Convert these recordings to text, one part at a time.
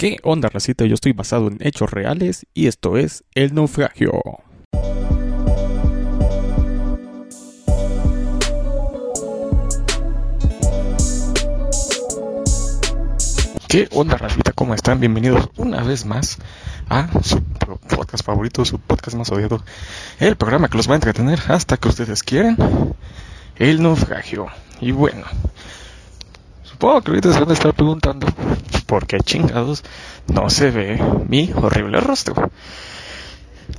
¿Qué onda, racita? Yo estoy basado en hechos reales y esto es El Naufragio. ¿Qué onda, racita? ¿Cómo están? Bienvenidos una vez más a su podcast favorito, su podcast más odiado, el programa que los va a entretener hasta que ustedes quieren, El Naufragio. Y bueno, supongo que ahorita se van a estar preguntando por qué chingados no se ve mi horrible rostro.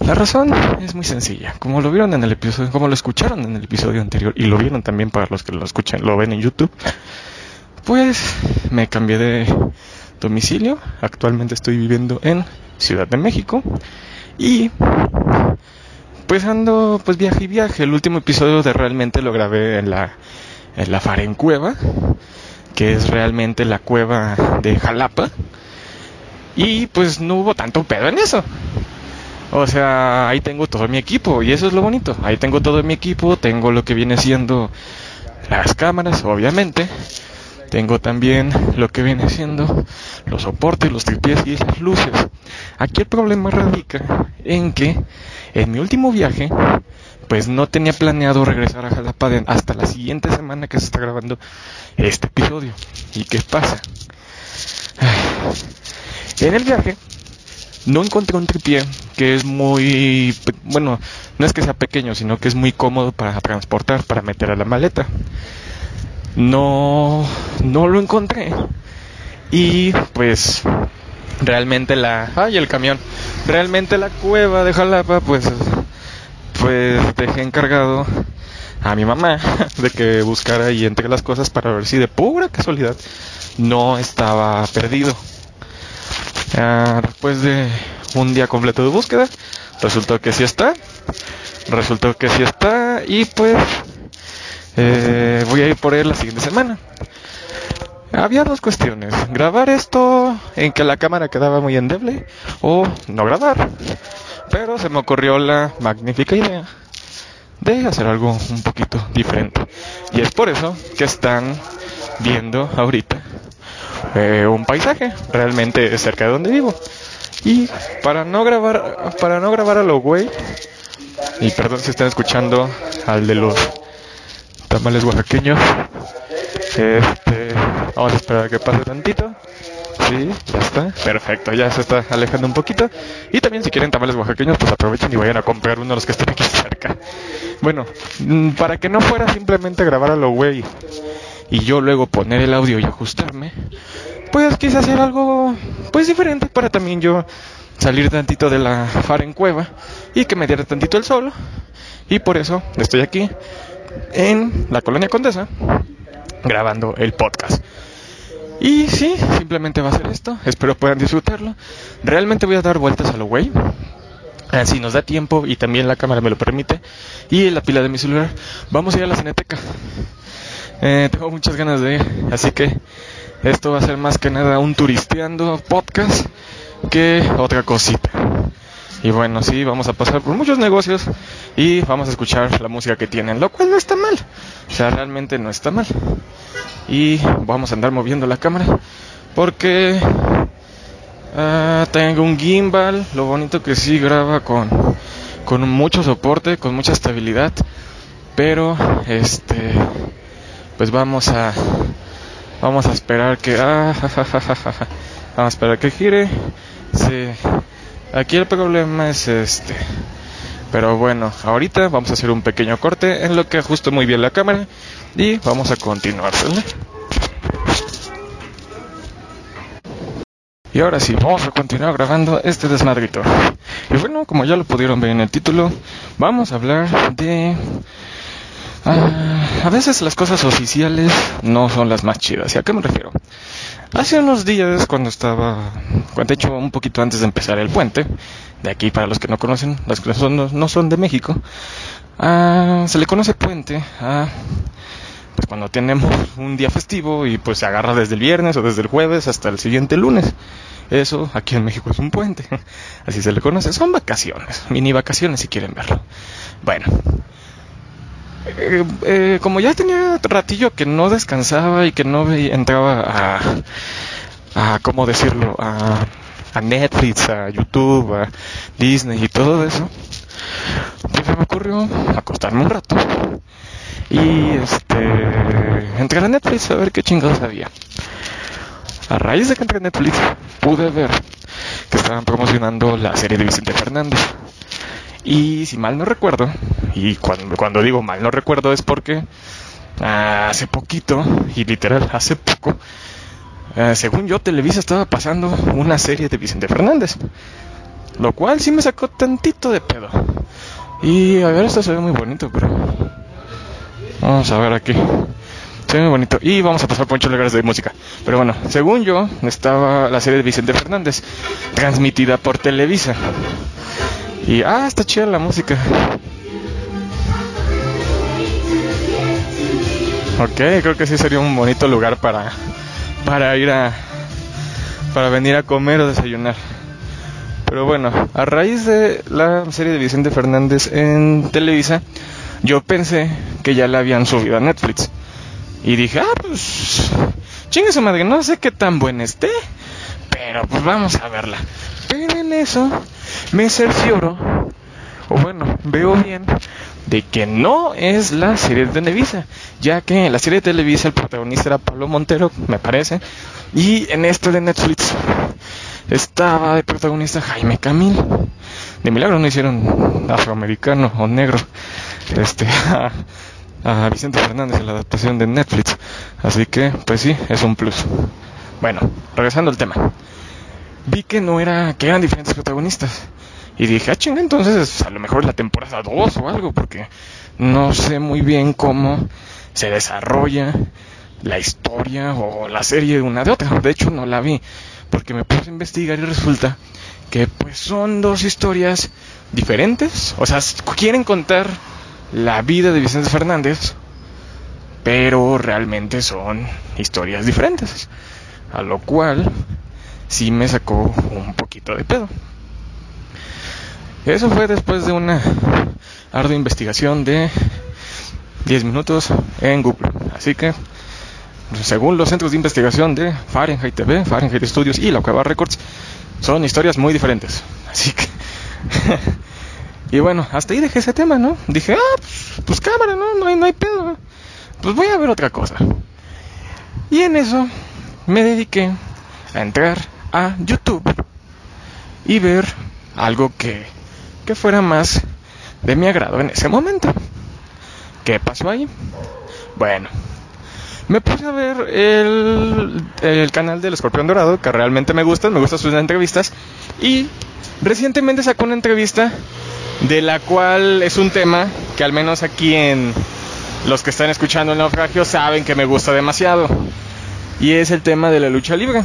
La razón es muy sencilla. Como lo vieron en el episodio, como lo escucharon en el episodio anterior y lo vieron también para los que lo escuchan, lo ven en YouTube, pues me cambié de domicilio. Actualmente estoy viviendo en Ciudad de México y pues ando pues viaje y viaje. El último episodio de realmente lo grabé en la en la Farencueva, que es realmente la cueva de Jalapa. Y pues no hubo tanto pedo en eso. O sea, ahí tengo todo mi equipo y eso es lo bonito. Ahí tengo todo mi equipo, tengo lo que viene siendo las cámaras, obviamente. Tengo también lo que viene siendo los soportes, los tripiés y esas luces. Aquí el problema radica en que en mi último viaje, pues no tenía planeado regresar a Jalapa hasta la siguiente semana que se está grabando este episodio. ¿Y qué pasa? En el viaje no encontré un tripié que es muy, bueno, no es que sea pequeño, sino que es muy cómodo para transportar, para meter a la maleta. No, no lo encontré. Y pues realmente la, ay, el camión, realmente la cueva de Jalapa, pues, pues dejé encargado a mi mamá de que buscara y entre las cosas para ver si de pura casualidad no estaba perdido. Después de un día completo de búsqueda, resultó que sí está. Resultó que sí está y pues eh, voy a ir por él la siguiente semana. Había dos cuestiones, grabar esto en que la cámara quedaba muy endeble o no grabar. Pero se me ocurrió la magnífica idea de hacer algo un poquito diferente. Y es por eso que están viendo ahorita eh, un paisaje realmente cerca de donde vivo. Y para no grabar, para no grabar a lo güey, y perdón si están escuchando al de los tamales oaxaqueños, este, vamos a esperar a que pase tantito. Sí, ya está. Perfecto, ya se está alejando un poquito. Y también si quieren tamales oaxaqueños, pues aprovechen y vayan a comprar uno de los que están aquí cerca. Bueno, mm, para que no fuera simplemente grabar a lo güey y yo luego poner el audio y ajustarme, pues quise hacer algo pues diferente para también yo salir tantito de la fara en cueva y que me diera tantito el sol. Y por eso estoy aquí en la colonia Condesa grabando el podcast. Y sí, simplemente va a ser esto. Espero puedan disfrutarlo. Realmente voy a dar vueltas a lo güey. Así nos da tiempo y también la cámara me lo permite. Y la pila de mi celular. Vamos a ir a la cineteca. Eh, tengo muchas ganas de ir. Así que esto va a ser más que nada un turisteando podcast que otra cosita. Y bueno, sí, vamos a pasar por muchos negocios y vamos a escuchar la música que tienen, lo cual no está mal. O sea, realmente no está mal. Y vamos a andar moviendo la cámara porque uh, tengo un gimbal, lo bonito que sí graba con, con mucho soporte, con mucha estabilidad. Pero, este, pues vamos a, vamos a esperar que, ah, vamos a esperar que gire. Sí. Aquí el problema es este. Pero bueno, ahorita vamos a hacer un pequeño corte en lo que ajusto muy bien la cámara y vamos a continuar. Y ahora sí, vamos a continuar grabando este desmadrito. Y bueno, como ya lo pudieron ver en el título, vamos a hablar de... Ah, a veces las cosas oficiales no son las más chidas. ¿Y a qué me refiero? Hace unos días, cuando estaba, cuando hecho un poquito antes de empezar el puente, de aquí para los que no conocen, las que no, son de México, ah, se le conoce puente a pues cuando tenemos un día festivo y pues se agarra desde el viernes o desde el jueves hasta el siguiente lunes. Eso aquí en México es un puente, así se le conoce. Son vacaciones, mini vacaciones si quieren verlo. Bueno, eh, eh, como ya tenía ratillo que no descansaba y que no entraba a, a ¿cómo decirlo? A, a Netflix, a YouTube, a Disney y todo eso, pues me ocurrió acostarme un rato y este entré a Netflix a ver qué chingados había. A raíz de que entré a Netflix pude ver que estaban promocionando la serie de Vicente Fernández. Y si mal no recuerdo, y cuando, cuando digo mal no recuerdo es porque hace poquito, y literal hace poco, eh, según yo, Televisa estaba pasando una serie de Vicente Fernández. Lo cual sí me sacó tantito de pedo. Y a ver, esto se ve muy bonito, pero... Vamos a ver aquí. Se ve muy bonito. Y vamos a pasar por muchos lugares de música. Pero bueno, según yo, estaba la serie de Vicente Fernández, transmitida por Televisa. Y, ah, está chida la música. Ok, creo que sí sería un bonito lugar para, para ir a, para venir a comer o desayunar. Pero bueno, a raíz de la serie de Vicente Fernández en Televisa, yo pensé que ya la habían subido a Netflix. Y dije, ah, pues, chingue su madre, no sé qué tan buena esté, pero pues vamos a verla. Pero en eso me cercioro, o bueno, veo bien, de que no es la serie de Televisa, ya que en la serie de Televisa el protagonista era Pablo Montero, me parece, y en este de Netflix estaba de protagonista Jaime Camil. De milagro no hicieron afroamericano o negro este a, Vicente Fernández en la adaptación de Netflix. Así que, pues sí, es un plus. Bueno, regresando al tema. Vi que no era, que eran diferentes protagonistas. Y dije, ah, chinga, entonces a lo mejor la temporada 2 o algo, porque no sé muy bien cómo se desarrolla la historia o la serie de una de otra. De hecho, no la vi porque me puse a investigar y resulta que pues son dos historias diferentes. O sea, quieren contar la vida de Vicente Fernández, pero realmente son historias diferentes. A lo cual sí me sacó un poquito de pedo. Eso fue después de una ardua investigación de 10 minutos en Google. Así que según los centros de investigación de Fahrenheit TV, Fahrenheit Studios y la Cueva Records, son historias muy diferentes. Así que. y bueno, hasta ahí dejé ese tema, ¿no? Dije, ah, pues, pues, cámara, ¿no? No hay, no hay pedo. Pues voy a ver otra cosa. Y en eso me dediqué a entrar a YouTube y ver algo que, que fuera más de mi agrado en ese momento. ¿Qué pasó ahí? Bueno, me puse a ver el, el canal del Escorpión Dorado, que realmente me gusta, me gustan sus entrevistas. Y recientemente sacó una entrevista de la cual es un tema que al menos aquí en los que están escuchando el naufragio saben que me gusta demasiado. Y es el tema de la lucha libre.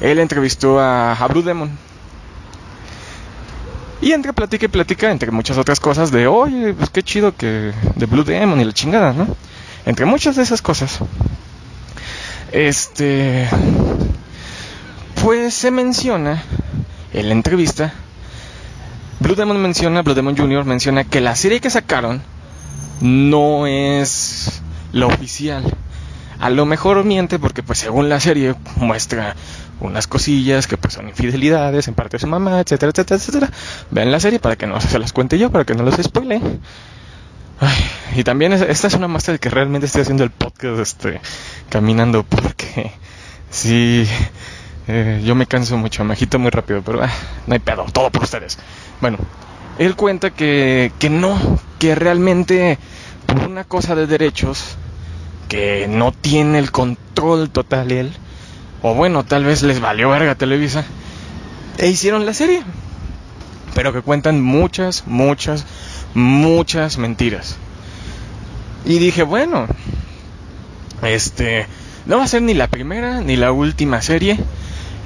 Él entrevistó a, Blue Demon. Y entre plática y plática, entre muchas otras cosas, de oye, pues qué chido que de Blue Demon y la chingada, ¿no? Entre muchas de esas cosas, este, pues se menciona en la entrevista, Blue Demon menciona, Blue Demon Jr. menciona que la serie que sacaron no es la oficial. A lo mejor miente porque pues según la serie muestra unas cosillas que pues son infidelidades en parte de su mamá, etcétera, etcétera, etcétera. Vean la serie para que no se las cuente yo, para que no los spoile y también esta es una muestra de que realmente estoy haciendo el podcast este, caminando porque sí, eh, yo me canso mucho, me agito muy rápido, pero ah, no hay pedo, todo por ustedes. Bueno, él cuenta que, que no, que realmente por una cosa de derechos que no tiene el control total él, o bueno, tal vez les valió verga Televisa, e hicieron la serie, pero que cuentan muchas, muchas, muchas mentiras. Y dije, bueno, este, no va a ser ni la primera ni la última serie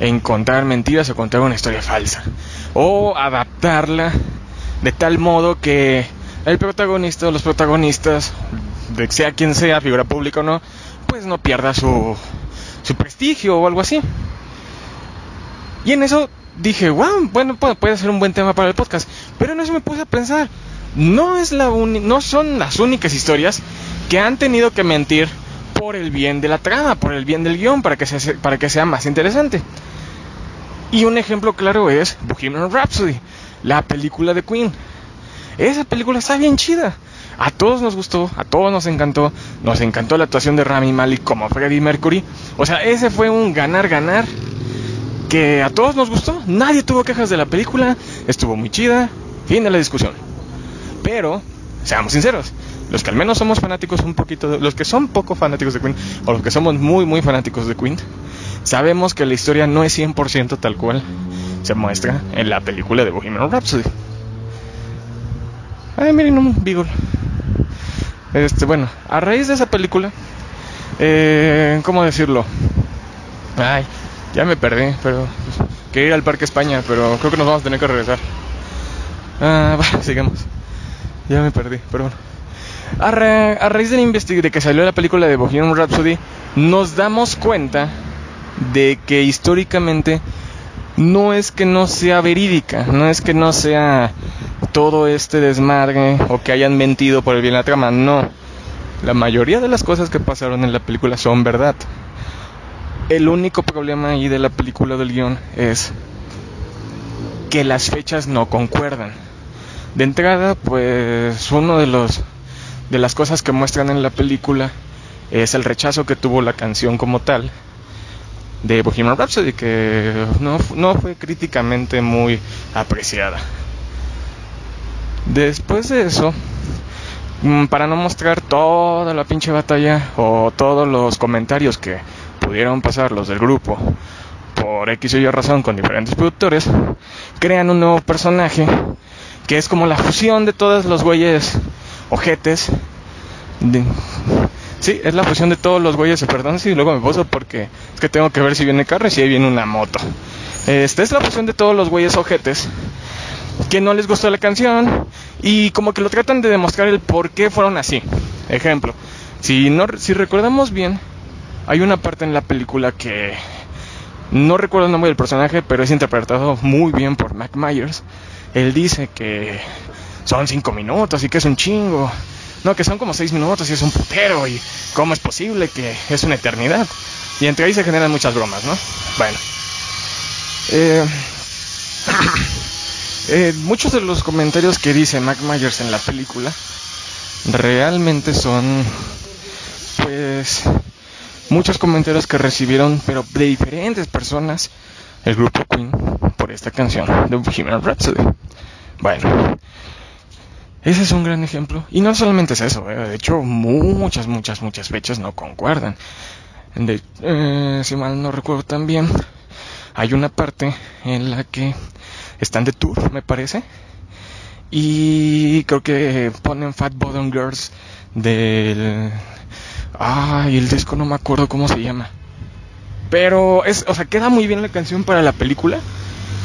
en contar mentiras o contar una historia falsa. O adaptarla de tal modo que el protagonista o los protagonistas, de sea quien sea, figura pública o no, pues no pierda su, su prestigio o algo así. Y en eso dije, wow, bueno, puede ser un buen tema para el podcast. Pero en eso me puse a pensar, no, es la no son las únicas historias que han tenido que mentir por el bien de la trama, por el bien del guion, para que, se, para que sea más interesante. Y un ejemplo claro es Bohemian Rhapsody, la película de Queen. Esa película está bien chida. A todos nos gustó, a todos nos encantó. Nos encantó la actuación de Rami Malek como Freddie Mercury. O sea, ese fue un ganar-ganar que a todos nos gustó. Nadie tuvo quejas de la película. Estuvo muy chida. Fin de la discusión. Pero, seamos sinceros, los que al menos somos fanáticos un poquito, los que son poco fanáticos de Queen, o los que somos muy, muy fanáticos de Queen, sabemos que la historia no es 100% tal cual se muestra en la película de Bohemian Rhapsody. Ay, miren un Beagle. Este, bueno, a raíz de esa película, eh, ¿cómo decirlo? Ay, ya me perdí, pero pues, quería ir al Parque España, pero creo que nos vamos a tener que regresar. Ah, va, sigamos. Ya me perdí, pero bueno. A, raíz de, la de que salió la película de Bohemian Rhapsody, nos damos cuenta de que históricamente no es que no sea verídica, no es que no sea todo este desmadre o que hayan mentido por el bien de la trama, no. La mayoría de las cosas que pasaron en la película son verdad. El único problema ahí de la película del guion es que las fechas no concuerdan. De entrada, pues uno de los de las cosas que muestran en la película es el rechazo que tuvo la canción como tal de Bohemian Rhapsody, que no, no fue críticamente muy apreciada. Después de eso, mm, para no mostrar toda la pinche batalla o todos los comentarios que pudieron pasar los del grupo por X o Y razón con diferentes productores, crean un nuevo personaje que es como la fusión de todos los güeyes ojetes. Sí, es la fusión de todos los güeyes, perdón si luego me poso porque es que tengo que ver si viene carro y si ahí viene una moto. Esta es la fusión de todos los güeyes ojetes que no les gustó la canción y como que lo tratan de demostrar el por qué fueron así. Ejemplo, si no si recordamos bien, hay una parte en la película que no recuerdo el nombre del personaje, pero es interpretado muy bien por Mac Myers. Él dice que son cinco minutos y que es un chingo. No, que son como seis minutos y es un putero. Y cómo es posible que es una eternidad. Y entre ahí se generan muchas bromas, ¿no? Bueno. Eh, eh, muchos de los comentarios que dice Mac Myers en la película realmente son, pues, muchos comentarios que recibieron, pero de diferentes personas, el grupo Queen por esta canción de Bohemian Rhapsody. Bueno, ese es un gran ejemplo. Y no solamente es eso, eh, de hecho muchas, muchas, muchas fechas no concuerdan. Eh, si mal no recuerdo también, hay una parte en la que están de tour, me parece. Y creo que ponen Fat Bottom Girls del... Ay, el disco no me acuerdo cómo se llama. Pero es, o sea, queda muy bien la canción para la película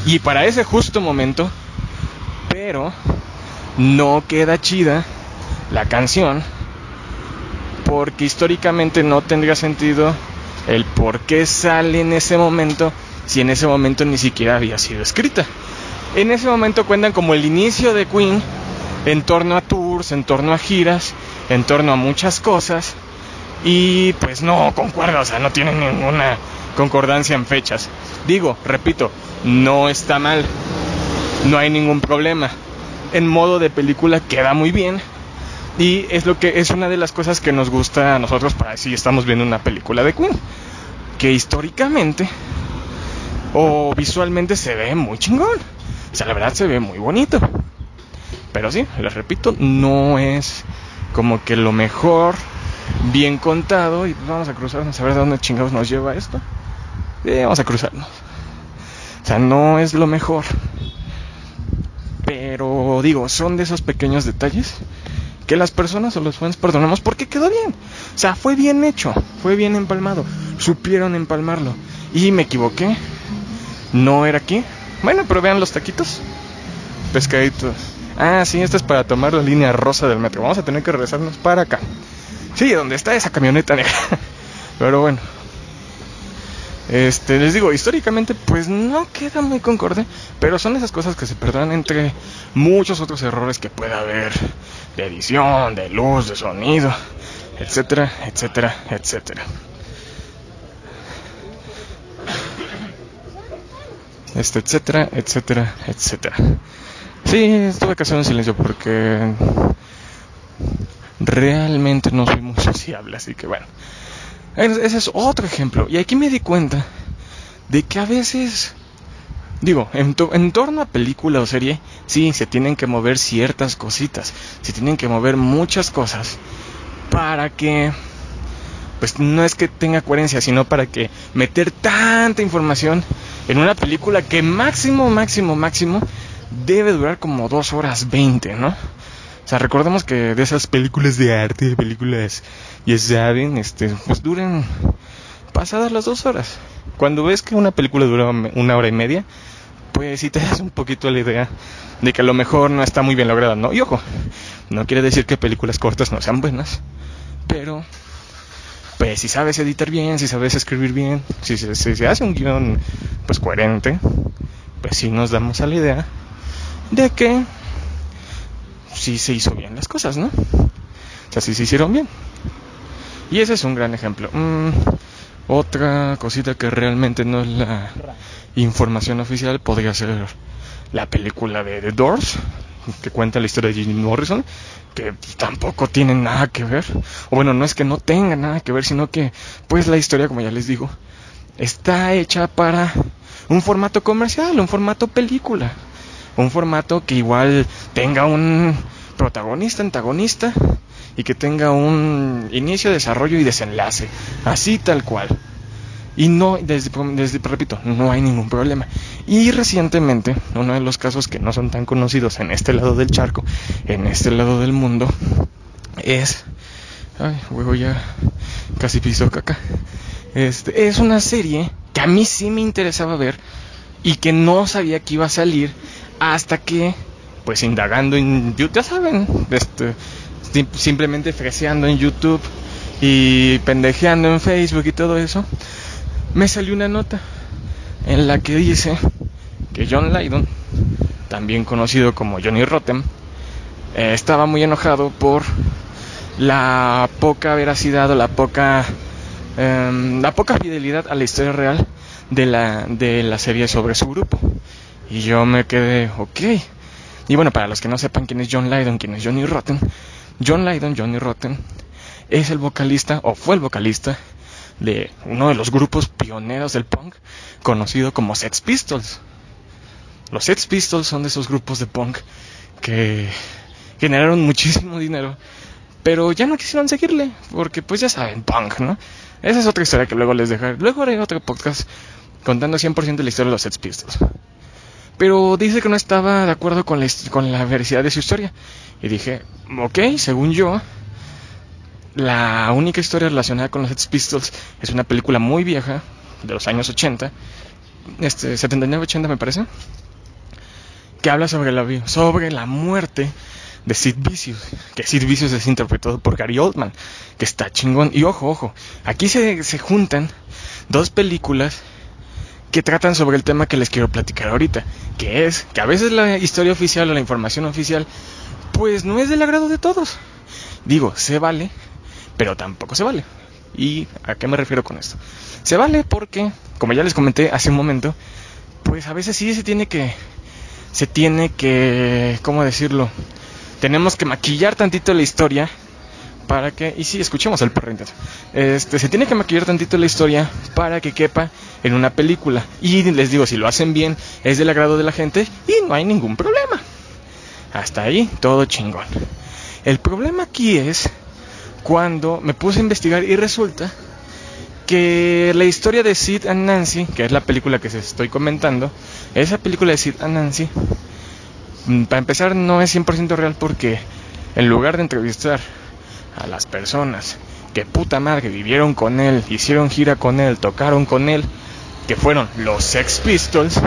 y para ese justo momento. Pero no queda chida la canción porque históricamente no tendría sentido el por qué sale en ese momento si en ese momento ni siquiera había sido escrita. En ese momento cuentan como el inicio de Queen en torno a tours, en torno a giras, en torno a muchas cosas y pues no concuerda, o sea, no tienen ninguna concordancia en fechas. Digo, repito, no está mal, no hay ningún problema en modo de película queda muy bien. Y es lo que es una de las cosas que nos gusta a nosotros para si estamos viendo una película de Queen. Que históricamente o visualmente se ve muy chingón. O sea, la verdad se ve muy bonito. Pero sí, les repito, no es como que lo mejor bien contado. Y vamos a cruzarnos a ver de dónde chingados nos lleva esto. vamos a cruzarnos. O sea, no es lo mejor. Digo, son de esos pequeños detalles que las personas o los fans perdonamos porque quedó bien. O sea, fue bien hecho, fue bien empalmado. Supieron empalmarlo. Y me equivoqué. No era aquí. Bueno, pero vean los taquitos. Pescaditos. Ah, sí, esto es para tomar la línea rosa del metro. Vamos a tener que regresarnos para acá. Sí, donde está esa camioneta negra. Pero bueno, este, les digo, históricamente pues no queda muy concorde, pero son esas cosas que se perdonan entre muchos otros errores que pueda haber de edición, de luz, de sonido, etcétera, etcétera, etcétera. Este, etcétera, etcétera, etcétera. Sí, tuve que hacer un silencio porque realmente no soy muy sociable, así que bueno. Ese es otro ejemplo. Y aquí me di cuenta de que a veces, digo, en, en, torno a película o serie, sí, se tienen que mover ciertas cositas, se tienen que mover muchas cosas para que, pues no es que tenga coherencia, sino para que meter tanta información en una película que máximo, máximo, máximo debe durar como dos horas veinte, ¿no? O sea, recordemos que de esas películas de arte, películas, ya saben, este, pues duran pasadas las dos horas. Cuando ves que una película dura una hora y media, pues sí te das un poquito la idea de que a lo mejor no está muy bien lograda, ¿no? Y ojo, no quiere decir que películas cortas no sean buenas, pero pues si sabes editar bien, si sabes escribir bien, si se, hace un guion pues coherente, pues sí nos damos a la idea de que sí se hizo bien las cosas, ¿no? O sea, sí se hicieron bien. Y ese es un gran ejemplo. Mm, otra cosita que realmente no es la información oficial podría ser la película de The Doors, que cuenta la historia de Jim Morrison, que tampoco tiene nada que ver. O bueno, no es que no tenga nada que ver, sino que, pues la historia, como ya les digo, está hecha para un formato comercial, un formato película. Un formato que igual tenga un protagonista, antagonista y que tenga un inicio, desarrollo y desenlace. Así tal cual. Y no, desde, repito, no hay ningún problema. Y recientemente, uno de los casos que no son tan conocidos en este lado del charco, en este lado del mundo, es... Ay, huevo ya casi piso caca. Este, es una serie que a mí sí me interesaba ver y que no sabía que iba a salir hasta que, pues indagando en YouTube, ya saben, este, simplemente freseando en YouTube y pendejeando en Facebook y todo eso, me salió una nota en la que dice que John Lydon, también conocido como Johnny Rotten, eh, estaba muy enojado por la poca veracidad o la poca em, la poca fidelidad a la historia real de la, de la serie sobre su grupo. Y yo me quedé, ok. Y bueno, para los que no sepan quién es John Lydon, quién es Johnny Rotten, John Lydon, Johnny Rotten, es el vocalista, o fue el vocalista, de uno de los grupos pioneros del punk, conocido como Sex Pistols. Los Sex Pistols son de esos grupos de punk que generaron muchísimo dinero, pero ya no quisieron seguirle, porque pues ya saben, punk, ¿no? Esa es otra historia que luego les dejaré. Luego haré otro podcast contando 100% la historia de los Sex Pistols. Pero dice que no estaba de acuerdo con la, veracidad de su historia. Y dije, ok, según yo, la única historia relacionada con los Sex Pistols es una película muy vieja, de los años 80, este, 79-80 me parece, que habla sobre la, sobre la muerte de Sid Vicious, que Sid Vicious es interpretado por Gary Oldman, que está chingón. Y ojo, ojo, aquí se, se juntan dos películas que tratan sobre el tema que les quiero platicar ahorita, que es que a veces la historia oficial o la información oficial pues no es del agrado de todos. Digo, se vale, pero tampoco se vale. ¿Y a qué me refiero con esto? Se vale porque, como ya les comenté hace un momento, pues a veces sí se tiene que, se tiene que, ¿cómo decirlo? Tenemos que maquillar tantito la historia para que, y sí, escuchemos el perro este, se tiene que maquillar tantito la historia para que quepa en una película. Y les digo, si lo hacen bien, es del agrado de la gente y no hay ningún problema. Hasta ahí, todo chingón. El problema aquí es cuando me puse a investigar y resulta que la historia de Sid and Nancy, que es la película que se estoy comentando, esa película de Sid and Nancy, mm, para empezar no es 100% real porque en lugar de entrevistar a las personas que puta madre vivieron con él, hicieron gira con él, tocaron con él, que fueron los Sex Pistols,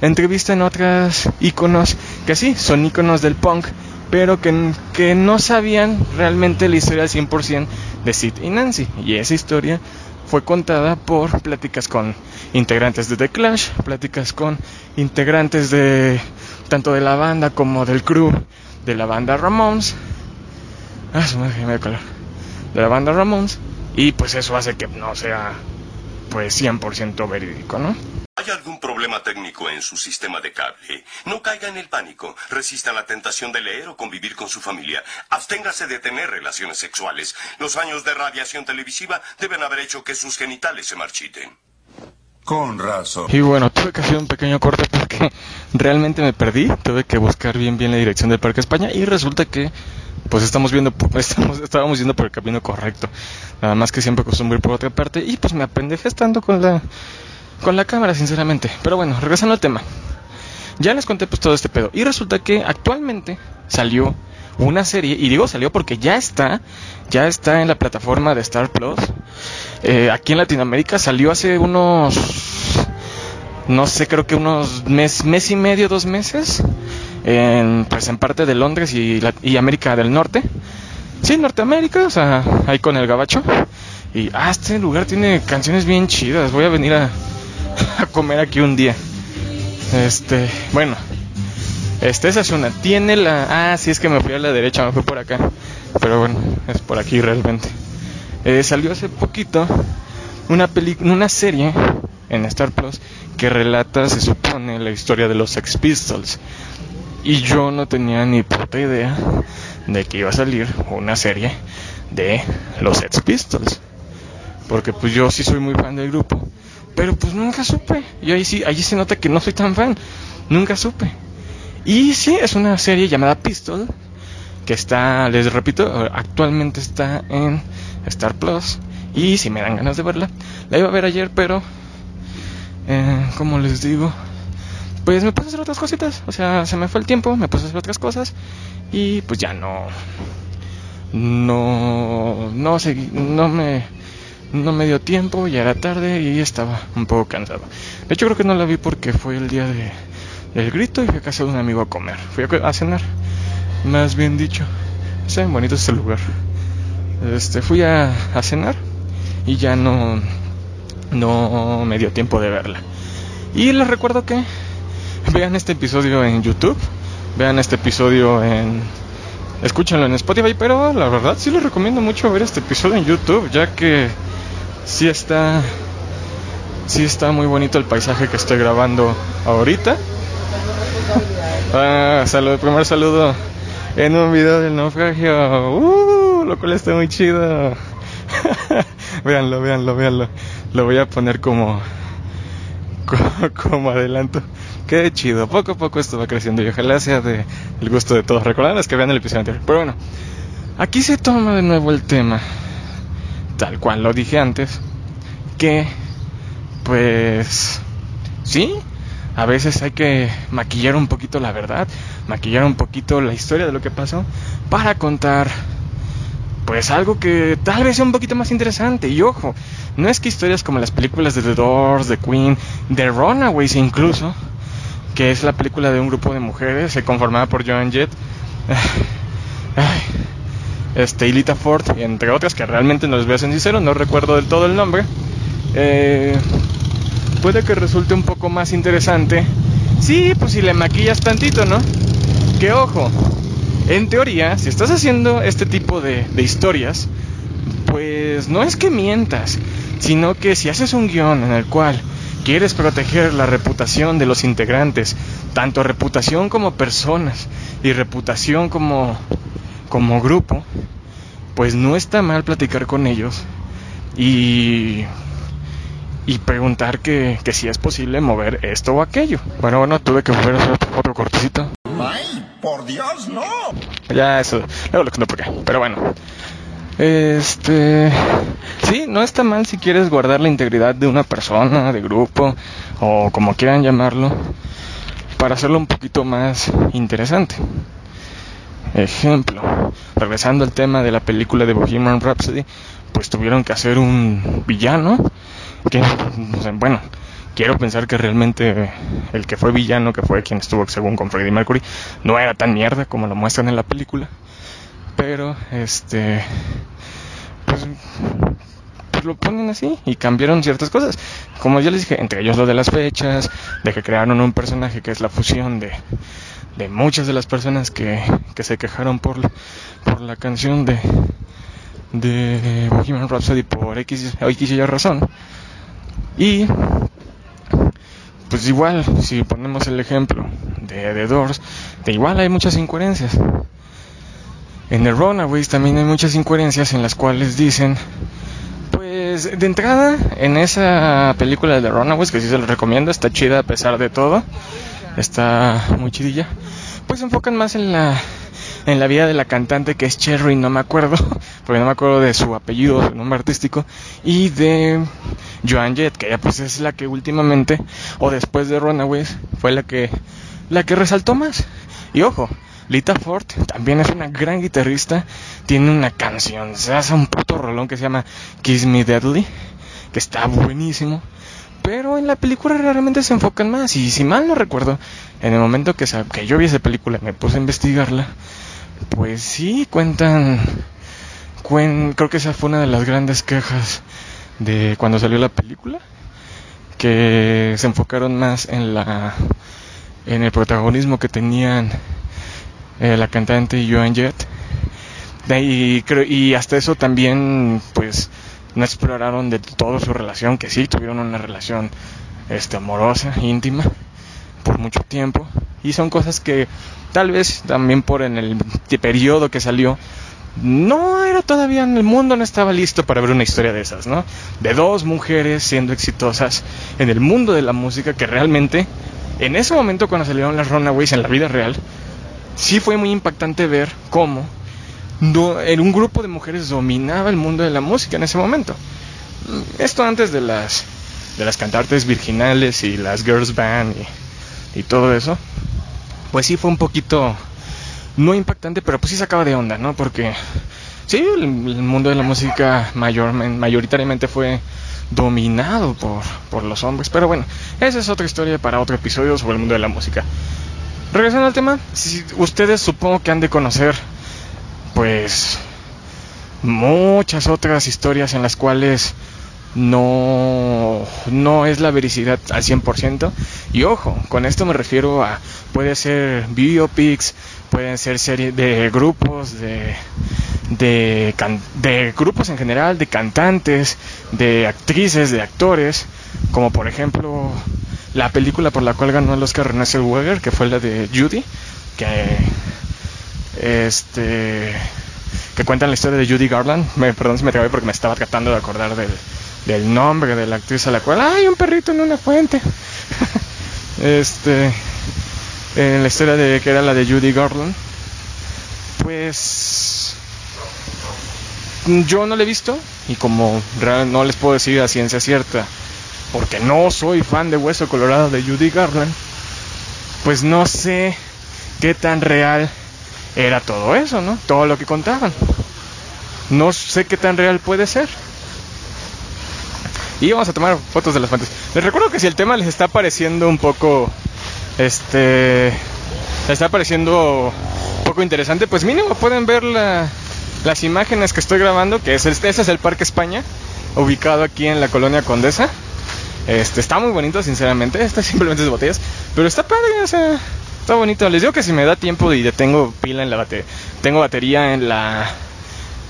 entrevistan otras íconos que sí, son íconos del punk, pero que, que no sabían realmente la historia al 100% de Sid y Nancy. Y esa historia fue contada por pláticas con integrantes de The Clash, pláticas con integrantes de tanto de la banda como del crew de la banda Ramones. Ah, su me color. de la banda Ramones y pues eso hace que no sea pues 100% verídico, ¿no? ¿Hay algún problema técnico en su sistema de cable? No caiga en el pánico. Resista la tentación de leer o convivir con su familia. Absténgase de tener relaciones sexuales. Los años de radiación televisiva deben haber hecho que sus genitales se marchiten. Con razón. Y bueno, tuve que hacer un pequeño corte porque realmente me perdí. Tuve que buscar bien bien la dirección del Parque España y resulta que pues estamos viendo, estábamos yendo por el camino correcto. Nada más que siempre acostumbro ir por otra parte y pues me apendejé estando con la, con la cámara, sinceramente. Pero bueno, regresando al tema. Ya les conté pues todo este pedo. Y resulta que actualmente salió una serie, y digo salió porque ya está, ya está en la plataforma de Star Plus. Eh, aquí en Latinoamérica salió hace unos, no sé, creo que unos mes, mes y medio, dos meses en, pues en parte de Londres y, y América del Norte. Sí, Norteamérica, o sea, ahí con el gabacho. Y, ah, este lugar tiene canciones bien chidas. Voy a venir a, a comer aquí un día. Este, bueno, este, esa es una. Tiene la. Ah, sí, es que me fui a la derecha, me fui por acá. Pero bueno, es por aquí realmente. Eh, salió hace poquito una, peli una serie en Star Plus que relata, se supone, la historia de los Sex Pistols. Y yo no tenía ni puta idea de que iba a salir una serie de los Sex Pistols. Porque pues yo sí soy muy fan del grupo. Pero pues nunca supe. Y ahí sí, ahí se nota que no soy tan fan. Nunca supe. Y sí, es una serie llamada Pistol. Que está, les repito, actualmente está en Star Plus. Y si me dan ganas de verla. La iba a ver ayer, pero... Eh, como les digo pues me puse a hacer otras cositas. O sea, se me fue el tiempo, me puse a hacer otras cosas y pues ya no, no, no seguí, no me, no me dio tiempo, ya era tarde y estaba un poco cansado. De hecho creo que no la vi porque fue el día de, del grito y fui a casa de un amigo a comer, fui a, cenar, más bien dicho. Está bien bonito este lugar. Este, fui a, a cenar y ya no, no me dio tiempo de verla. Y les recuerdo que vean este episodio en YouTube, vean este episodio en... Escúchenlo en Spotify, pero la verdad sí les recomiendo mucho ver este episodio en YouTube, ya que sí está... Sí está muy bonito el paisaje que estoy grabando ahorita. Ah, saludo, primer saludo en un video del naufragio. Uh, lo cual está muy chido. véanlo, véanlo, véanlo. Lo voy a poner como, como, como adelanto. Qué chido, poco a poco esto va creciendo y ojalá sea de el gusto de todos. Recordarles que vean el episodio anterior. Pero bueno, aquí se toma de nuevo el tema, tal cual lo dije antes, que pues sí, a veces hay que maquillar un poquito la verdad, maquillar un poquito la historia de lo que pasó para contar pues algo que tal vez sea un poquito más interesante. Y ojo, no es que historias como las películas de The Doors, The Queen, The Runaways incluso, que es la película de un grupo de mujeres se conformada por Joan Jett, este, Ilita Ford, entre otras que realmente no les voy a ser sincero, no recuerdo del todo el nombre. Eh, puede que resulte un poco más interesante. Sí, pues si le maquillas tantito, ¿no? Que ojo, en teoría, si estás haciendo este tipo de, de historias, pues no es que mientas, sino que si haces un guion en el cual quieres proteger la reputación de los integrantes, tanto reputación como personas y reputación como, como grupo, pues no está mal platicar con ellos y, y preguntar que, que si es posible mover esto o aquello. Bueno, bueno, tuve que mover otro cortecito. ¡Ay, por Dios, no! Ya, eso, luego lo cuento por qué. Pero bueno, este, sí, no está mal si quieres guardar la integridad de una persona, de grupo o como quieran llamarlo, para hacerlo un poquito más interesante. Ejemplo, regresando al tema de la película de Bohemian Rhapsody, pues tuvieron que hacer un villano que, bueno, quiero pensar que realmente el que fue villano, que fue quien estuvo según con Freddie Mercury, no era tan mierda como lo muestran en la película pero este pues, pues, lo ponen así y cambiaron ciertas cosas como ya les dije entre ellos lo de las fechas de que crearon un personaje que es la fusión de, de muchas de las personas que, que se quejaron por, por la canción de de Bohemian Rhapsody por X, X y razón. Y pues igual, si ponemos el ejemplo de The Doors, de igual hay muchas incoherencias. En The Runaways también hay muchas incoherencias en las cuales dicen, pues de entrada, en esa película de The Runaways, que sí se lo recomiendo, está chida a pesar de todo, está muy chidilla, pues enfocan más en la en la vida de la cantante que es Cherry, no me acuerdo, porque no me acuerdo de su apellido, su nombre artístico, y de Joan Jett, que ya pues es la que últimamente, o después de Runaways, fue la que, la que resaltó más. Y ojo, Lita Ford también es una gran guitarrista, tiene una canción, se hace un puto rolón que se llama Kiss Me Deadly, que está buenísimo. Pero en la película realmente se enfocan más. Y si mal no recuerdo, en el momento que, que yo vi esa película me puse a investigarla, pues sí, cuentan, creo que esa fue una de las grandes quejas de cuando salió la película, que se enfocaron más en la en el protagonismo que tenían eh, la cantante Joan Jett. Y, y hasta eso también, pues, no exploraron de todo su relación, que sí, tuvieron una relación este, amorosa, íntima, por mucho tiempo. Y son cosas que tal vez también por en el periodo que salió, no era todavía en el mundo, no estaba listo para ver una historia de esas, ¿no? De dos mujeres siendo exitosas en el mundo de la música que realmente, en ese momento cuando salieron las Runaways en la vida real, sí fue muy impactante ver cómo en un grupo de mujeres dominaba el mundo de la música en ese momento. Esto antes de las de las cantantes virginales y las girls band y, todo eso pues sí fue un poquito, no impactante, pero pues sí sacaba de onda, ¿no? Porque sí, el, mundo de la música mayor, mayoritariamente fue dominado por, por los hombres. Pero bueno, esa es otra historia para otro episodio sobre el mundo de la música. Regresando al tema, si ustedes supongo que han de conocer, pues, muchas otras historias en las cuales no, no es la vericidad al 100%. Y ojo, con esto me refiero a, puede ser biopics, pueden ser series de grupos, de, de, de grupos en general, de cantantes, de actrices, de actores, como por ejemplo la película por la cual ganó el Oscar René Zellweger, que fue la de Judy, que este que cuentan la historia de Judy Garland. Me, perdón si me trabé porque me estaba tratando de acordar del, del nombre de la actriz a la cual hay un perrito en una fuente. este, en la historia de que era la de Judy Garland, pues yo no la he visto y como no les puedo decir a ciencia cierta, porque no soy fan de Hueso Colorado de Judy Garland, pues no sé qué tan real era todo eso, ¿no? Todo lo que contaban. No sé qué tan real puede ser. Y vamos a tomar fotos de las fuentes. Les recuerdo que si el tema les está pareciendo un poco, este, les está pareciendo un poco interesante, pues mínimo pueden ver las imágenes que estoy grabando, que es este, ese es el Parque España, ubicado aquí en la colonia Condesa. Este, está muy bonito, sinceramente. Está simplemente de botellas, pero está padre, o sea, está bonito. Les digo que si me da tiempo y tengo pila en la batería, tengo batería en la,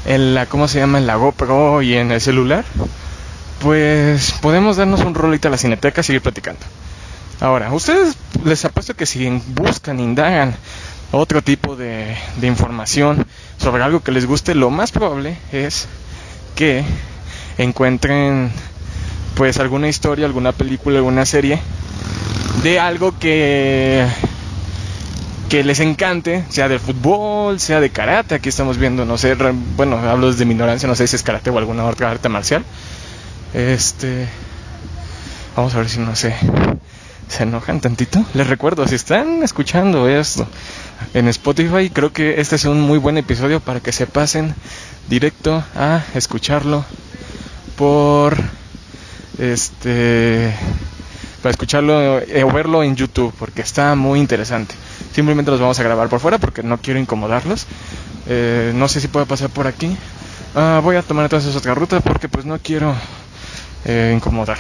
en la, ¿cómo se llama? En la GoPro y en el celular pues podemos darnos un rolito a la cineteca y seguir platicando. Ahora, ustedes les apuesto que si buscan, indagan otro tipo de, información sobre algo que les guste, lo más probable es que encuentren pues alguna historia, alguna película, alguna serie de algo que que les encante, sea de fútbol, sea de karate, aquí estamos viendo, no sé, bueno, hablo desde mi no sé si es karate o alguna otra arte marcial este. Vamos a ver si no se, se enojan tantito. Les recuerdo, si están escuchando esto en Spotify, creo que este es un muy buen episodio para que se pasen directo a escucharlo por este para escucharlo eh, o verlo en YouTube porque está muy interesante. Simplemente los vamos a grabar por fuera porque no quiero incomodarlos. Eh, no sé si puedo pasar por aquí. Ah, voy a tomar entonces otra ruta porque pues no quiero eh, incomodar.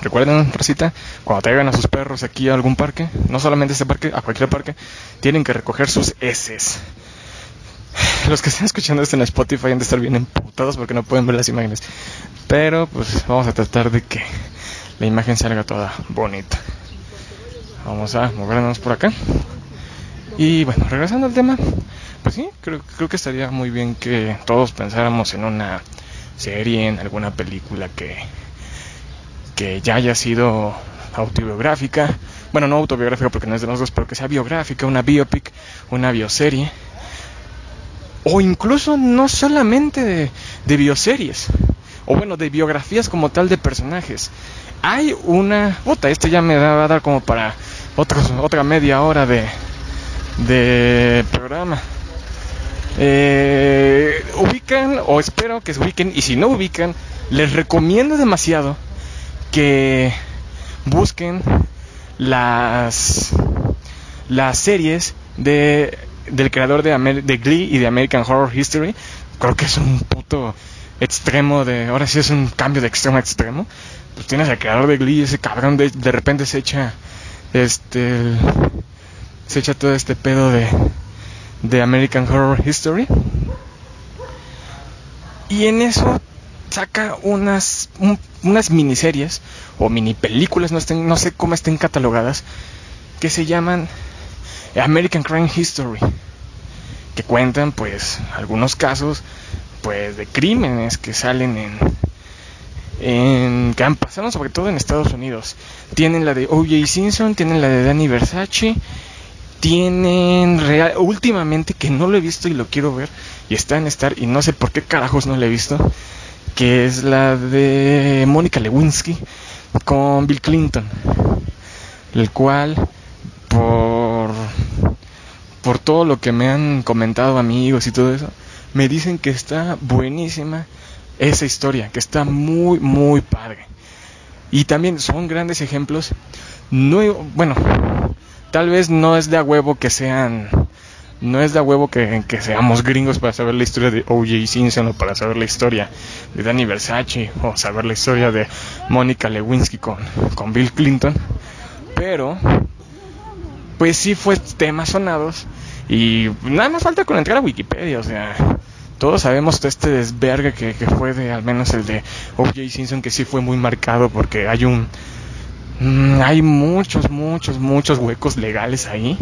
Recuerden, Rosita, cuando traigan a sus perros aquí a algún parque, no solamente a este parque, a cualquier parque, tienen que recoger sus heces. los que están escuchando esto en Spotify han de estar bien emputados porque no pueden ver las imágenes. Pero pues vamos a tratar de que la imagen salga toda bonita. Vamos a movernos por acá. Y bueno, regresando al tema, pues sí, creo, creo que estaría muy bien que todos pensáramos en una serie, en alguna película que, que ya haya sido autobiográfica. Bueno, no autobiográfica porque no es de los dos, pero que sea biográfica, una biopic, una bioserie. O incluso no solamente de, bioseries, o bueno, de biografías como tal de personajes. Hay una... Puta, este ya me va a dar como para otra media hora de, de programa. Eh, ubican o espero que se ubiquen y si no ubican les recomiendo demasiado que busquen las las series de del creador de, Amer de Glee y de American Horror History creo que es un puto extremo de ahora sí es un cambio de extremo a extremo pues tienes al creador de Glee ese cabrón de, de repente se echa este se echa todo este pedo de de American Horror History. Y en eso saca unas, un, unas miniseries o mini películas, no, estén, no sé cómo estén catalogadas, que se llaman American Crime History, que cuentan pues algunos casos pues de crímenes que salen en, en que han pasado sobre todo en Estados Unidos. Tienen la de O.J. Simpson, tienen la de Danny Versace tienen real, últimamente que no lo he visto y lo quiero ver y está en Star y no sé por qué carajos no lo he visto que es la de Mónica Lewinsky con Bill Clinton el cual por por todo lo que me han comentado amigos y todo eso me dicen que está buenísima esa historia que está muy muy padre y también son grandes ejemplos no bueno tal vez no es de huevo que sean no es de huevo que, que, seamos gringos para saber la historia de O.J. Simpson o para saber la historia de Danny Versace o saber la historia de Mónica Lewinsky con, con Bill Clinton. Pero, pues sí fue temas sonados y nada más falta con entrar a Wikipedia, o sea, todos sabemos de este desvergue que, que fue de al menos el de O.J. Simpson que sí fue muy marcado porque hay un Mm, hay muchos, muchos, muchos huecos legales ahí.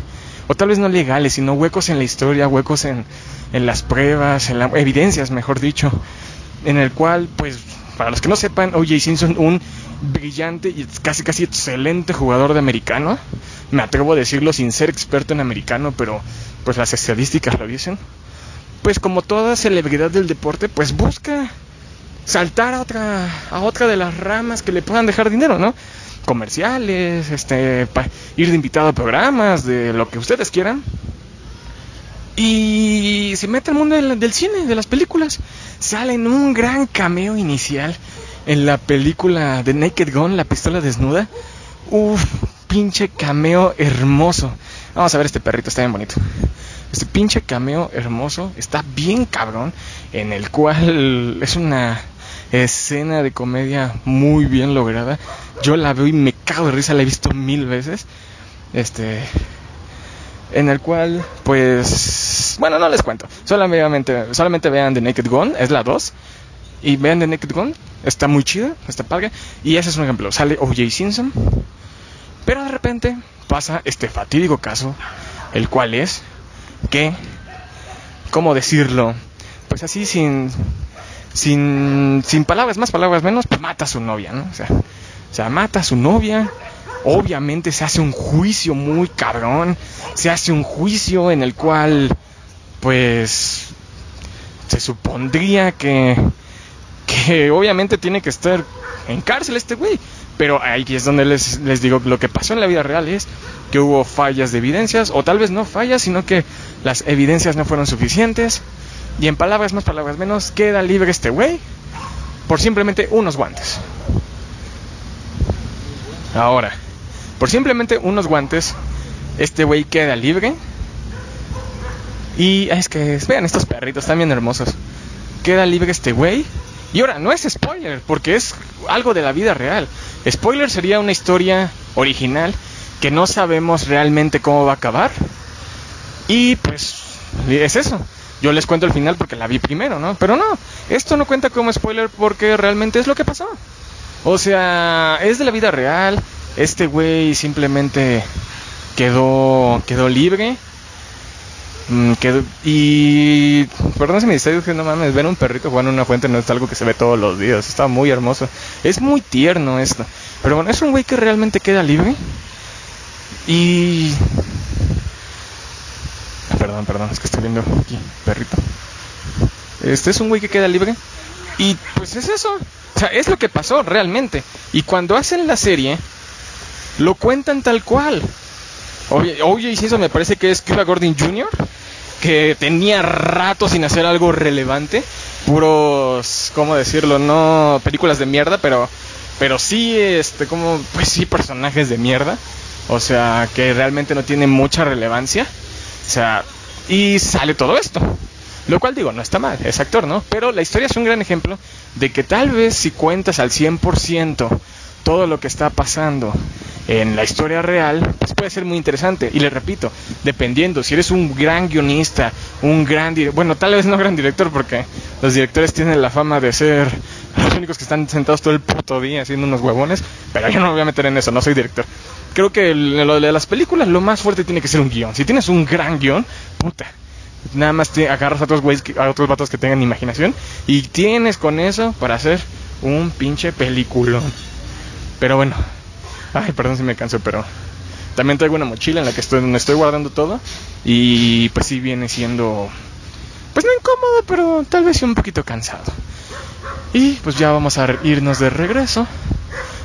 O tal vez no legales, sino huecos en la historia, huecos en, en las pruebas, en las evidencias, mejor dicho. En el cual, pues, para los que no sepan, O.J. Simpson, un brillante y casi casi excelente jugador de americano. Me atrevo a decirlo sin ser experto en americano, pero pues las estadísticas lo dicen. Pues como toda celebridad del deporte, pues busca saltar a otra a otra de las ramas que le puedan dejar dinero, ¿no? comerciales, este, ir de invitado a programas, de lo que ustedes quieran. Y se mete al mundo del, cine, de las películas. Sale en un gran cameo inicial en la película de Naked Gun, la pistola desnuda. Uf, pinche cameo hermoso. Vamos a ver este perrito, está bien bonito. Este pinche cameo hermoso, está bien cabrón, en el cual es una escena de comedia muy bien lograda. Yo la veo y me cago de risa, la he visto mil veces. Este. En el cual, pues. Bueno, no les cuento. Solamente, solamente vean The Naked Gun, es la 2. Y vean The Naked Gun, está muy chida, está padre. Y ese es un ejemplo. Sale O.J. Simpson. Pero de repente pasa este fatídico caso, el cual es que, ¿cómo decirlo? Pues así sin, sin, sin palabras más, palabras menos, pues mata a su novia, ¿no? O sea, o sea, mata a su novia. Obviamente se hace un juicio muy cabrón. Se hace un juicio en el cual, pues, se supondría que, que obviamente tiene que estar en cárcel este güey. Pero ahí es donde les, les digo, lo que pasó en la vida real es que hubo fallas de evidencias, o tal vez no fallas, sino que las evidencias no fueron suficientes. Y en palabras más, palabras menos, queda libre este güey por simplemente unos guantes. Ahora, por simplemente unos guantes, este güey queda libre. Y es que, vean estos perritos, están bien hermosos. Queda libre este güey. Y ahora, no es spoiler, porque es algo de la vida real. Spoiler sería una historia original que no sabemos realmente cómo va a acabar. Y pues, es eso. yo les cuento el final porque la vi primero, ¿no? Pero no, esto no cuenta como spoiler porque realmente es lo que pasó. O sea, es de la vida real. Este güey simplemente quedó quedó libre. Mm, quedó, y perdón si me estoy diciendo, no mames, ver un perrito jugando en una fuente no es algo que se ve todos los días. Está muy hermoso. Es muy tierno esto. Pero bueno, es un güey que realmente queda libre. Y Perdón, perdón, es que estoy viendo aquí, perrito. Este es un güey que queda libre. Y pues es eso. O sea, es lo que pasó realmente. Y cuando hacen la serie, lo cuentan tal cual. Oye, oye, y si eso me parece que es Cuba Gordon Jr., que tenía rato sin hacer algo relevante. Puros, ¿cómo decirlo? No películas de mierda, pero, pero sí, este, como, pues sí, personajes de mierda. O sea, que realmente no tienen mucha relevancia. O sea, y sale todo esto. Lo cual digo, no está mal, es actor, ¿no? Pero la historia es un gran ejemplo de que tal vez si cuentas al 100% todo lo que está pasando en la historia real, pues puede ser muy interesante. Y le repito, dependiendo, si eres un gran guionista, un gran bueno, tal vez no gran director, porque los directores tienen la fama de ser los únicos que están sentados todo el puto día haciendo unos huevones, pero yo no me voy a meter en eso, no soy director creo que lo de las películas lo más fuerte tiene que ser un guion. Si tienes un gran guion, puta. Nada más te agarras a otros güeyes, a otros vatos que tengan imaginación y tienes con eso para hacer un pinche película. Pero bueno, ay, perdón si me canso, pero también traigo una mochila en la que estoy, donde estoy guardando todo y pues sí viene siendo, pues no incómodo, pero tal vez un poquito cansado. Y pues ya vamos a irnos de regreso.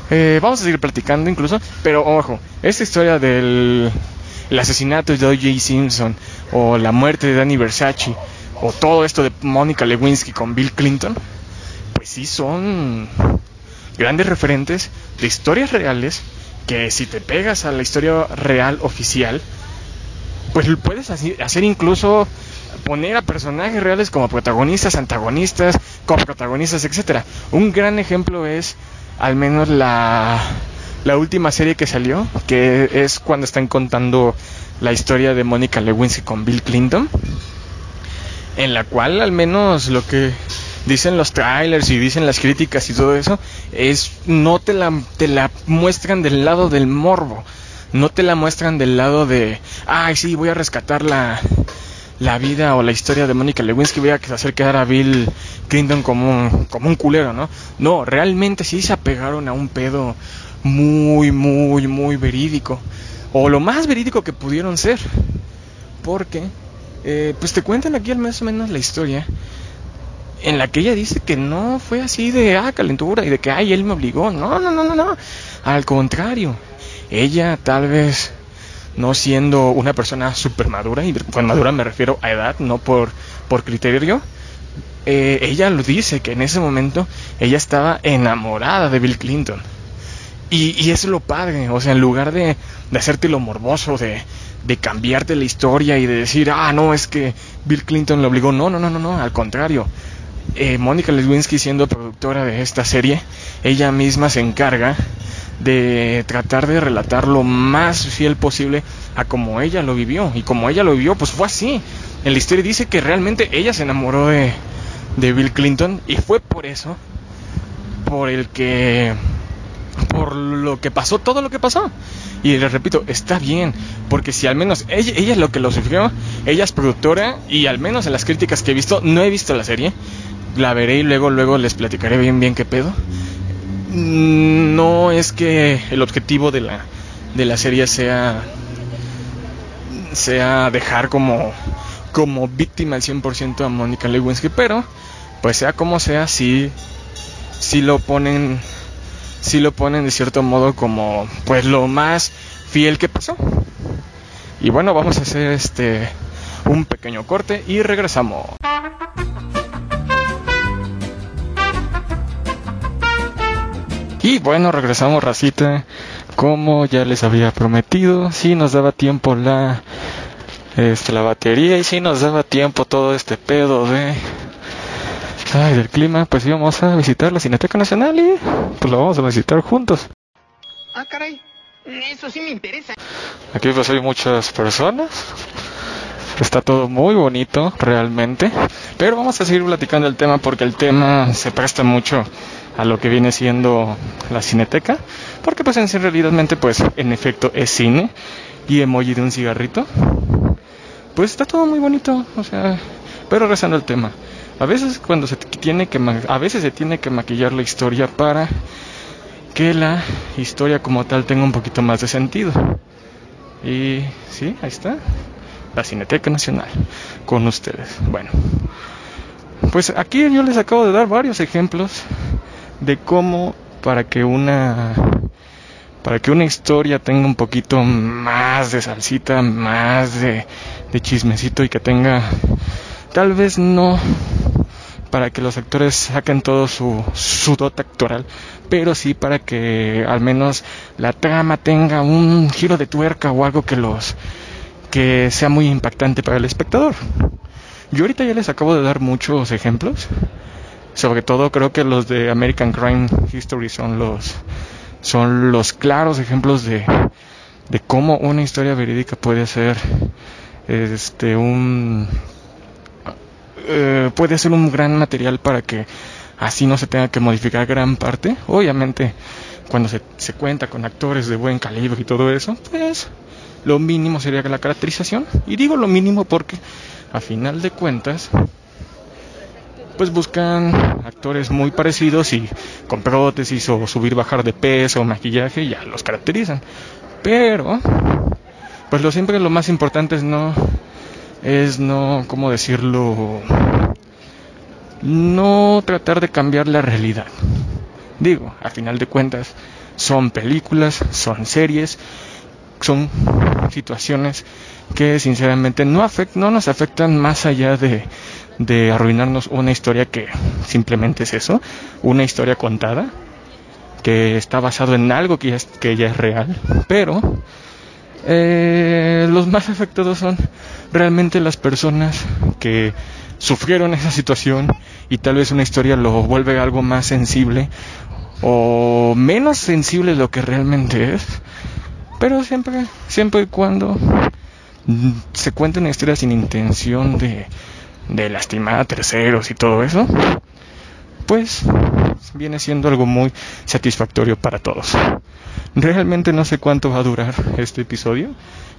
Eh, vamos a seguir platicando incluso, pero ojo, esta historia del el asesinato de O.J. Simpson o la muerte de Danny Versace o todo esto de Mónica Lewinsky con Bill Clinton, pues sí son grandes referentes de historias reales que si te pegas a la historia real oficial, pues puedes hacer incluso poner a personajes reales como protagonistas, antagonistas, coprotagonistas, etcétera. Un gran ejemplo es al menos la, la última serie que salió, que es cuando están contando la historia de Mónica Lewinsky con Bill Clinton, en la cual al menos lo que dicen los trailers y dicen las críticas y todo eso es no te la te la muestran del lado del morbo, no te la muestran del lado de, ay sí, voy a rescatar la la vida o la historia de Mónica Lewinsky voy a hacer quedar a Bill Clinton como un, como un culero, ¿no? No, realmente sí se apegaron a un pedo muy, muy, muy verídico. O lo más verídico que pudieron ser. Porque, eh, pues te cuentan aquí al más o menos la historia en la que ella dice que no fue así de, ah, calentura y de que, ay, él me obligó. No, no, no, no, no. Al contrario, ella tal vez no siendo una persona super madura, y con madura me refiero a edad, no por, por criterio, eh, ella lo dice, que en ese momento ella estaba enamorada de Bill Clinton. Y, y eso es lo padre, o sea, en lugar de, de hacerte lo morboso, de, de cambiarte la historia y de decir, ah, no, es que Bill Clinton le obligó, no, no, no, no, no, al contrario. Eh, Mónica Lewinsky siendo productora de esta serie, ella misma se encarga de tratar de relatar lo más fiel posible a como ella lo vivió. Y como ella lo vivió, pues fue así. En la historia dice que realmente ella se enamoró de, Bill Clinton y fue por eso, por el que, por lo que pasó, todo lo que pasó. Y les repito, está bien, porque si al menos ella, ella es lo que lo sufrió, ella es productora y al menos en las críticas que he visto, no he visto la serie, la veré y luego, luego les platicaré bien, bien qué pedo no es que el objetivo de la, de la serie sea sea dejar como como víctima al 100% a Mónica Lewinsky, pero pues sea como sea, sí lo ponen lo ponen de cierto modo como pues lo más fiel que pasó. Y bueno, vamos a hacer este un pequeño corte y regresamos. Y bueno, regresamos racita. Como ya les había prometido, si nos daba tiempo la este, la batería y si nos daba tiempo todo este pedo de ay, del clima, pues íbamos a visitar la Cineteca Nacional y pues lo vamos a visitar juntos. Ah, caray. Eso sí me interesa. Aquí pues hay muchas personas. Está todo muy bonito realmente. Pero vamos a seguir platicando el tema porque el tema se presta mucho a lo que viene siendo la cineteca. Porque pues en realmente pues en efecto es cine y emoji de un cigarrito. Pues está todo muy bonito. O sea, pero rezando el tema. A veces cuando se tiene que a veces se tiene que maquillar la historia para que la historia como tal tenga un poquito más de sentido. Y sí, ahí está. La Cineteca Nacional con ustedes. Bueno, pues aquí yo les acabo de dar varios ejemplos de cómo para que una para que una historia tenga un poquito más de salsita, más de, de chismecito y que tenga tal vez no para que los actores saquen todo su, su dote actoral, pero sí para que al menos la trama tenga un giro de tuerca o algo que los que sea muy impactante para el espectador. Yo ahorita ya les acabo de dar muchos ejemplos. Sobre todo creo que los de American Crime History son los son los claros ejemplos de, de cómo una historia verídica puede ser este un eh, puede ser un gran material para que así no se tenga que modificar gran parte. Obviamente, cuando se, se cuenta con actores de buen calibre y todo eso, pues lo mínimo sería la caracterización. Y digo lo mínimo porque a final de cuentas, pues buscan actores muy parecidos y con prótesis o subir, bajar de peso o maquillaje, ya los caracterizan. Pero, pues lo siempre lo más importante es no es no, ¿cómo decirlo? No tratar de cambiar la realidad. Digo, a final de cuentas, son películas, son series, son situaciones que sinceramente no, no nos afectan más allá de, de arruinarnos una historia que simplemente es eso, una historia contada, que está basado en algo que ya es, que ya es real, pero eh, los más afectados son realmente las personas que sufrieron esa situación y tal vez una historia lo vuelve algo más sensible o menos sensible de lo que realmente es. Pero siempre, siempre y cuando se cuente una historia sin intención de, de lastimar a terceros y todo eso, pues viene siendo algo muy satisfactorio para todos. Realmente no sé cuánto va a durar este episodio.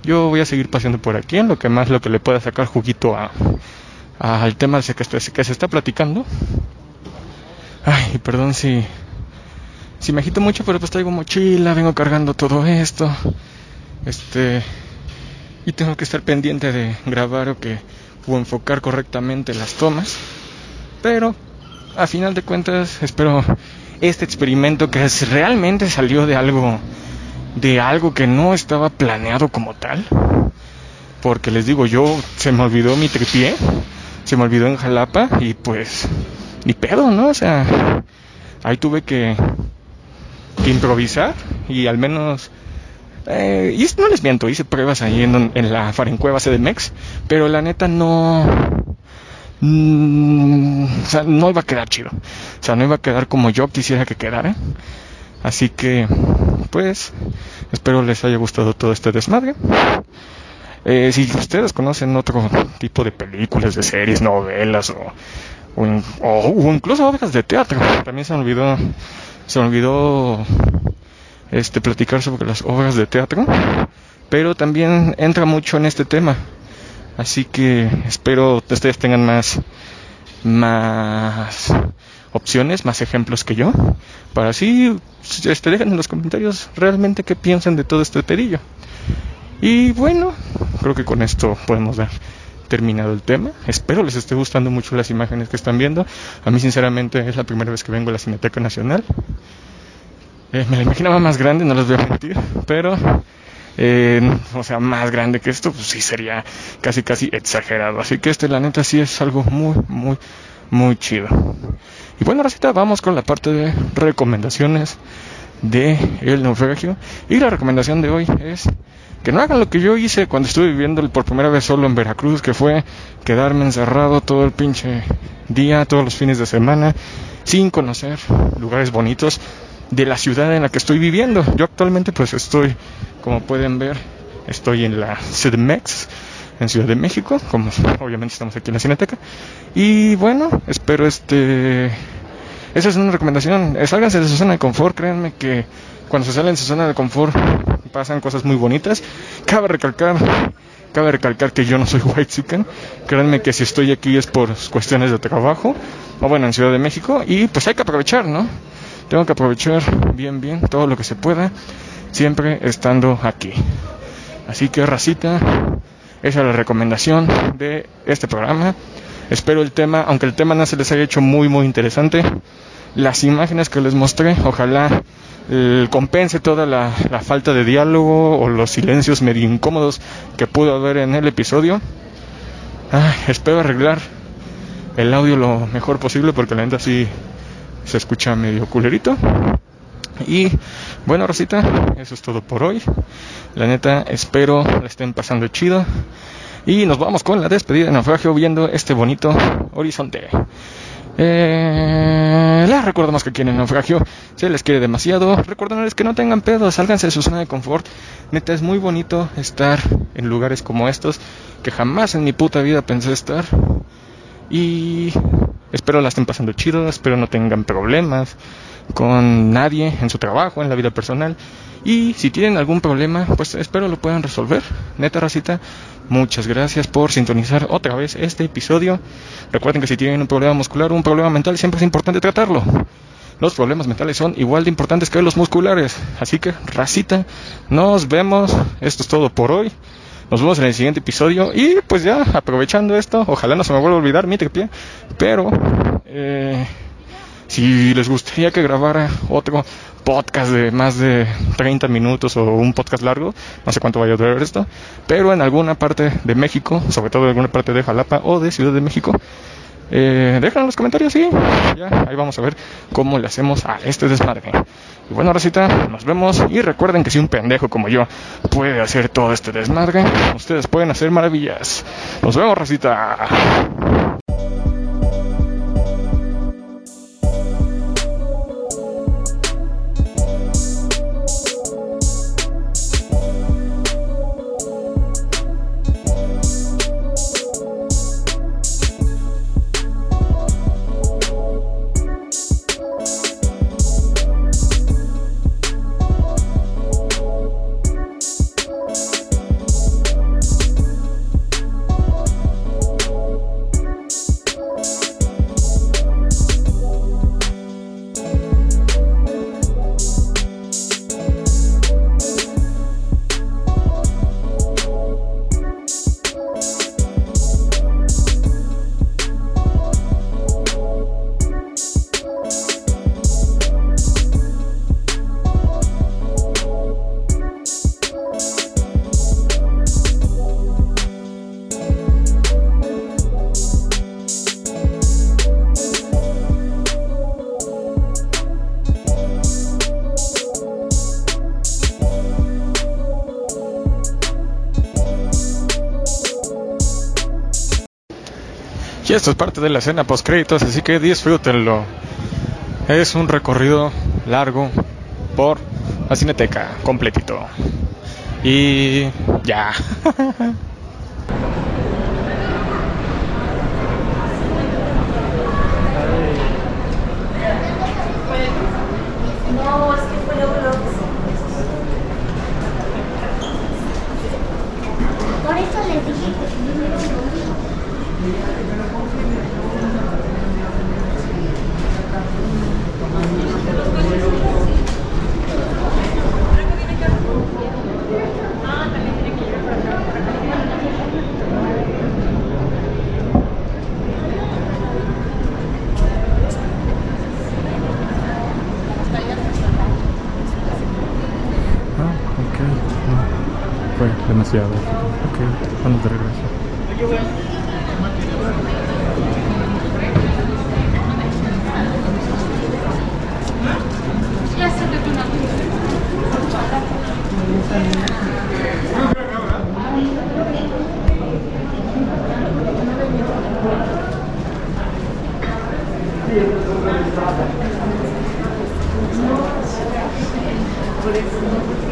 Yo voy a seguir paseando por aquí en lo que más lo que le pueda sacar juguito a al tema que, que se está platicando. Ay, perdón si si me agito mucho, pero pues traigo mochila, vengo cargando todo esto. Este y tengo que estar pendiente de grabar o que o enfocar correctamente las tomas. Pero a final de cuentas espero este experimento que realmente salió de algo de algo que no estaba planeado como tal porque les digo yo se me olvidó mi tripié se me olvidó en Jalapa y pues ni pedo no o sea ahí tuve que, improvisar y al menos eh, y no les miento hice pruebas ahí en, en la Farencueva CDMX pero la neta no Mm, o sea, no iba a quedar chido. O sea, no iba a quedar como yo quisiera que quedara. Así que, pues, espero les haya gustado todo este desmadre. Eh, si ustedes conocen otro tipo de películas, de series, novelas o, o, incluso obras de teatro, también se me olvidó, se me olvidó este, platicar sobre las obras de teatro, pero también entra mucho en este tema. Así que espero que ustedes tengan más, más opciones, más ejemplos que yo, para así este, dejen en los comentarios realmente qué piensan de todo este pedillo. Y bueno, creo que con esto podemos dar terminado el tema. Espero les esté gustando mucho las imágenes que están viendo. A mí sinceramente es la primera vez que vengo a la Cineteca Nacional. Eh, me la imaginaba más grande, no les voy a mentir, pero eh, o sea, más grande que esto, pues sí sería casi casi exagerado. Así que este, la neta, sí es algo muy, muy, muy chido. Y bueno, ahora vamos con la parte de recomendaciones de El Naufragio. Y la recomendación de hoy es que no hagan lo que yo hice cuando estuve viviendo por primera vez solo en Veracruz, que fue quedarme encerrado todo el pinche día, todos los fines de semana, sin conocer lugares bonitos de la ciudad en la que estoy viviendo. Yo actualmente pues estoy, como pueden ver, estoy en la CDMX, en Ciudad de México, como obviamente estamos aquí en la Cineteca. Y bueno, espero este... Esa es una recomendación, eh, sálganse de su zona de confort, créanme que cuando se salen de su zona de confort pasan cosas muy bonitas. Cabe recalcar, cabe recalcar que yo no soy white chicken, créanme que si estoy aquí es por cuestiones de trabajo, o bueno, en Ciudad de México, y pues hay que aprovechar, ¿no? Tengo que aprovechar bien, bien todo lo que se pueda, siempre estando aquí. Así que, racita, esa es la recomendación de este programa. Espero el tema, aunque el tema no se les haya hecho muy, muy interesante, las imágenes que les mostré, ojalá eh, compense toda la, la, falta de diálogo o los silencios medio incómodos que pudo haber en el episodio. Ay, espero arreglar el audio lo mejor posible porque la neta sí se escucha medio culerito. Y bueno, Rosita, eso es todo por hoy. La neta, espero la estén pasando chido. Y nos vamos con la despedida de naufragio viendo este bonito horizonte. Eh, les recordamos que aquí en el naufragio se les quiere demasiado. Recuérdenles que no tengan pedo, sálganse de su zona de confort. Neta, es muy bonito estar en lugares como estos que jamás en mi puta vida pensé estar. Y espero la estén pasando chido, espero no tengan problemas con nadie en su trabajo, en la vida personal. Y si tienen algún problema, pues espero lo puedan resolver. Neta racita, muchas gracias por sintonizar otra vez este episodio. Recuerden que si tienen un problema muscular o un problema mental, siempre es importante tratarlo. Los problemas mentales son igual de importantes que los musculares. Así que, racita, nos vemos. Esto es todo por hoy. Nos vemos en el siguiente episodio. Y pues ya, aprovechando esto, ojalá no se me vuelva a olvidar mi pie. Pero, eh, si les gustaría que grabara otro podcast de más de 30 minutos o un podcast largo, no sé cuánto vaya a durar esto, pero en alguna parte de México, sobre todo en alguna parte de Jalapa o de Ciudad de México, eh, en los comentarios y ya ahí vamos a ver cómo le hacemos a este desmadre. Y bueno, Rosita, nos vemos y recuerden que si un pendejo como yo puede hacer todo este desmadre, ustedes pueden hacer maravillas. Nos vemos, Rosita. Esto es parte de la escena post créditos, así que disfrútenlo. Es un recorrido largo por la cineteca, completito. Y ya. Por eso les dije que primero lo Ah, ok. No, fue demasiado. Ok, vamos de regreso. Por eso.